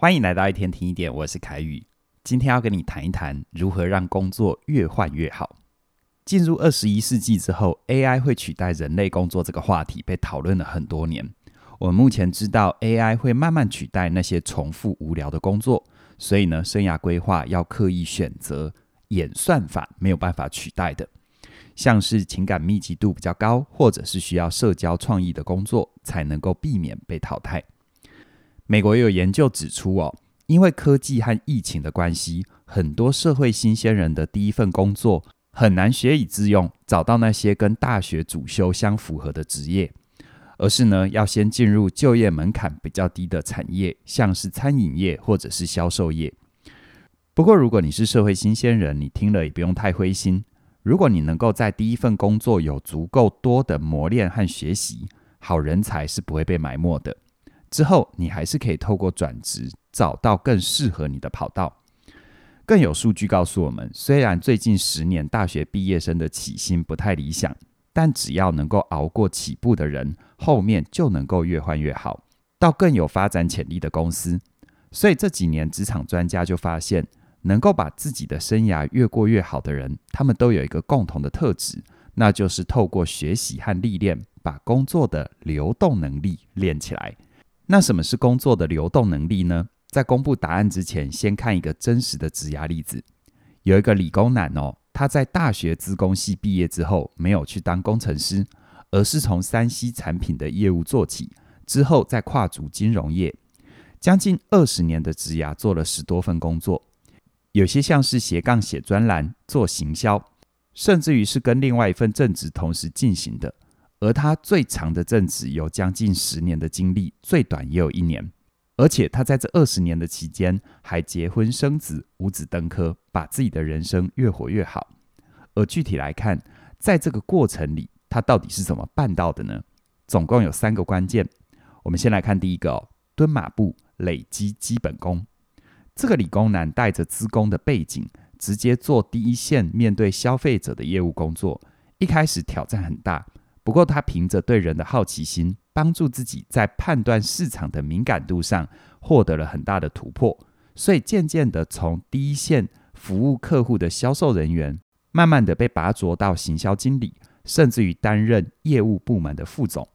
欢迎来到一天听一点，我是凯宇。今天要跟你谈一谈如何让工作越换越好。进入二十一世纪之后，AI 会取代人类工作这个话题被讨论了很多年。我们目前知道 AI 会慢慢取代那些重复无聊的工作，所以呢，生涯规划要刻意选择演算法没有办法取代的，像是情感密集度比较高，或者是需要社交创意的工作，才能够避免被淘汰。美国也有研究指出哦，因为科技和疫情的关系，很多社会新鲜人的第一份工作很难学以致用，找到那些跟大学主修相符合的职业。而是呢，要先进入就业门槛比较低的产业，像是餐饮业或者是销售业。不过，如果你是社会新鲜人，你听了也不用太灰心。如果你能够在第一份工作有足够多的磨练和学习，好人才是不会被埋没的。之后，你还是可以透过转职找到更适合你的跑道。更有数据告诉我们，虽然最近十年大学毕业生的起薪不太理想。但只要能够熬过起步的人，后面就能够越换越好，到更有发展潜力的公司。所以这几年职场专家就发现，能够把自己的生涯越过越好的人，他们都有一个共同的特质，那就是透过学习和历练，把工作的流动能力练起来。那什么是工作的流动能力呢？在公布答案之前，先看一个真实的职涯例子，有一个理工男哦。他在大学资工系毕业之后，没有去当工程师，而是从三 C 产品的业务做起，之后再跨足金融业，将近二十年的职涯做了十多份工作，有些像是斜杠写专栏、做行销，甚至于是跟另外一份正职同时进行的。而他最长的正职有将近十年的经历，最短也有一年。而且他在这二十年的期间，还结婚生子，五子登科，把自己的人生越活越好。而具体来看，在这个过程里，他到底是怎么办到的呢？总共有三个关键。我们先来看第一个，蹲马步，累积基本功。这个理工男带着资工的背景，直接做第一线面对消费者的业务工作。一开始挑战很大，不过他凭着对人的好奇心。帮助自己在判断市场的敏感度上获得了很大的突破，所以渐渐的从第一线服务客户的销售人员，慢慢的被拔擢到行销经理，甚至于担任业务部门的副总。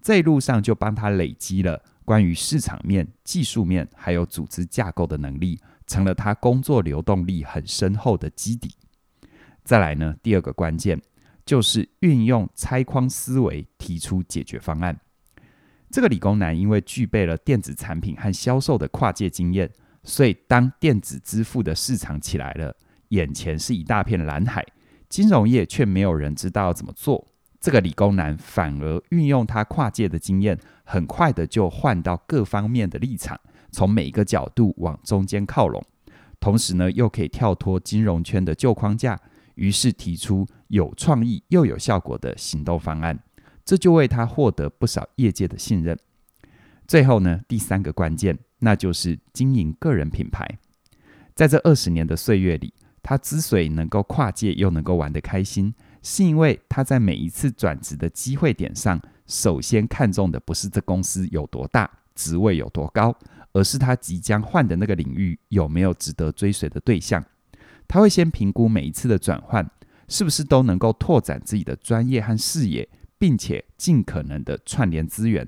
这一路上就帮他累积了关于市场面、技术面还有组织架构的能力，成了他工作流动力很深厚的基底。再来呢，第二个关键就是运用拆框思维，提出解决方案。这个理工男因为具备了电子产品和销售的跨界经验，所以当电子支付的市场起来了，眼前是一大片蓝海，金融业却没有人知道怎么做。这个理工男反而运用他跨界的经验，很快的就换到各方面的立场，从每一个角度往中间靠拢，同时呢，又可以跳脱金融圈的旧框架，于是提出有创意又有效果的行动方案。这就为他获得不少业界的信任。最后呢，第三个关键，那就是经营个人品牌。在这二十年的岁月里，他之所以能够跨界又能够玩得开心，是因为他在每一次转职的机会点上，首先看重的不是这公司有多大、职位有多高，而是他即将换的那个领域有没有值得追随的对象。他会先评估每一次的转换，是不是都能够拓展自己的专业和视野。并且尽可能的串联资源，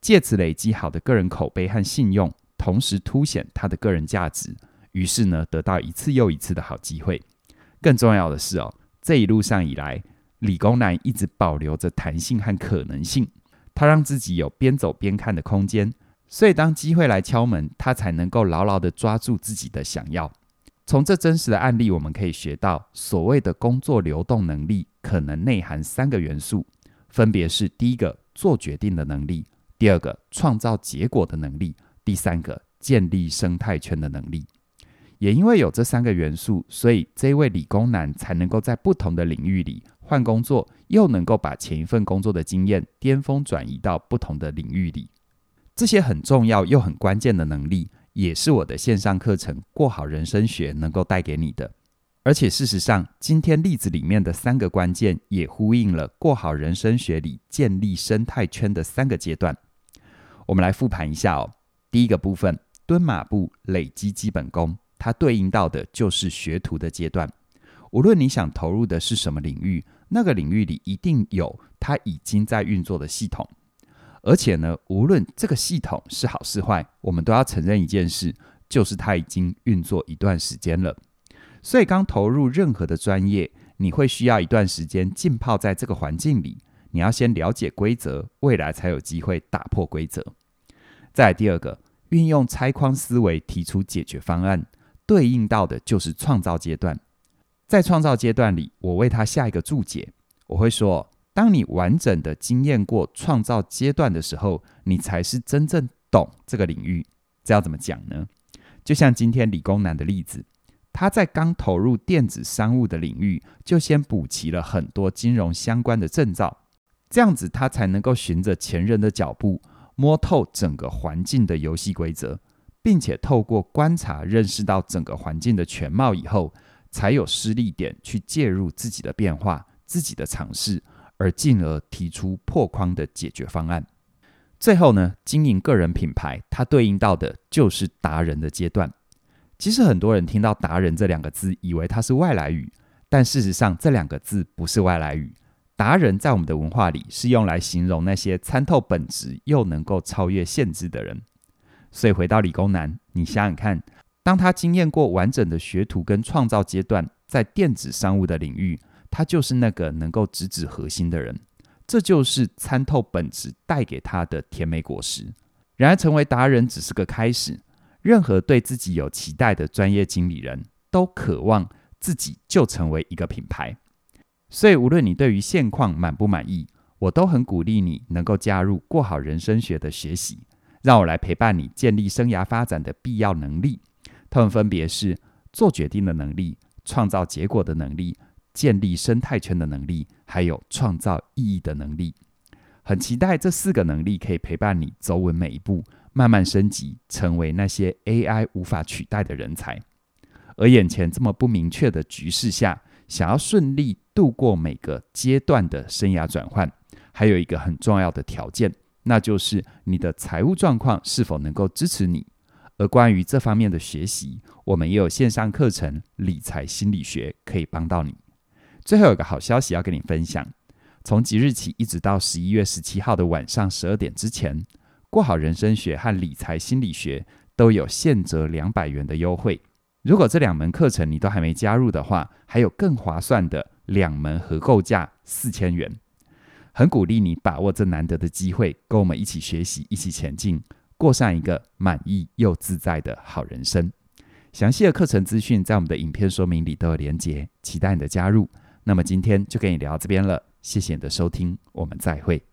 借此累积好的个人口碑和信用，同时凸显他的个人价值。于是呢，得到一次又一次的好机会。更重要的是哦，这一路上以来，理工男一直保留着弹性和可能性，他让自己有边走边看的空间。所以当机会来敲门，他才能够牢牢的抓住自己的想要。从这真实的案例，我们可以学到，所谓的工作流动能力，可能内含三个元素。分别是第一个做决定的能力，第二个创造结果的能力，第三个建立生态圈的能力。也因为有这三个元素，所以这位理工男才能够在不同的领域里换工作，又能够把前一份工作的经验巅峰转移到不同的领域里。这些很重要又很关键的能力，也是我的线上课程《过好人生学》能够带给你的。而且事实上，今天例子里面的三个关键也呼应了过好人生学里建立生态圈的三个阶段。我们来复盘一下哦。第一个部分，蹲马步、累积基本功，它对应到的就是学徒的阶段。无论你想投入的是什么领域，那个领域里一定有它已经在运作的系统。而且呢，无论这个系统是好是坏，我们都要承认一件事，就是它已经运作一段时间了。所以，刚投入任何的专业，你会需要一段时间浸泡在这个环境里。你要先了解规则，未来才有机会打破规则。再第二个，运用拆框思维提出解决方案，对应到的就是创造阶段。在创造阶段里，我为它下一个注解，我会说：当你完整的经验过创造阶段的时候，你才是真正懂这个领域。这要怎么讲呢？就像今天理工男的例子。他在刚投入电子商务的领域，就先补齐了很多金融相关的证照，这样子他才能够循着前人的脚步，摸透整个环境的游戏规则，并且透过观察认识到整个环境的全貌以后，才有施力点去介入自己的变化、自己的尝试，而进而提出破框的解决方案。最后呢，经营个人品牌，它对应到的就是达人的阶段。其实很多人听到“达人”这两个字，以为它是外来语，但事实上这两个字不是外来语。达人在我们的文化里是用来形容那些参透本质又能够超越限制的人。所以回到理工男，你想想看，当他经验过完整的学徒跟创造阶段，在电子商务的领域，他就是那个能够直指核心的人。这就是参透本质带给他的甜美果实。然而，成为达人只是个开始。任何对自己有期待的专业经理人都渴望自己就成为一个品牌，所以无论你对于现况满不满意，我都很鼓励你能够加入过好人生学的学习，让我来陪伴你建立生涯发展的必要能力。他们分别是做决定的能力、创造结果的能力、建立生态圈的能力，还有创造意义的能力。很期待这四个能力可以陪伴你走稳每一步。慢慢升级，成为那些 AI 无法取代的人才。而眼前这么不明确的局势下，想要顺利度过每个阶段的生涯转换，还有一个很重要的条件，那就是你的财务状况是否能够支持你。而关于这方面的学习，我们也有线上课程《理财心理学》可以帮到你。最后有个好消息要跟你分享，从即日起一直到十一月十七号的晚上十二点之前。过好人生学和理财心理学都有现折两百元的优惠。如果这两门课程你都还没加入的话，还有更划算的两门合购价四千元。很鼓励你把握这难得的机会，跟我们一起学习，一起前进，过上一个满意又自在的好人生。详细的课程资讯在我们的影片说明里都有连结，期待你的加入。那么今天就跟你聊到这边了，谢谢你的收听，我们再会。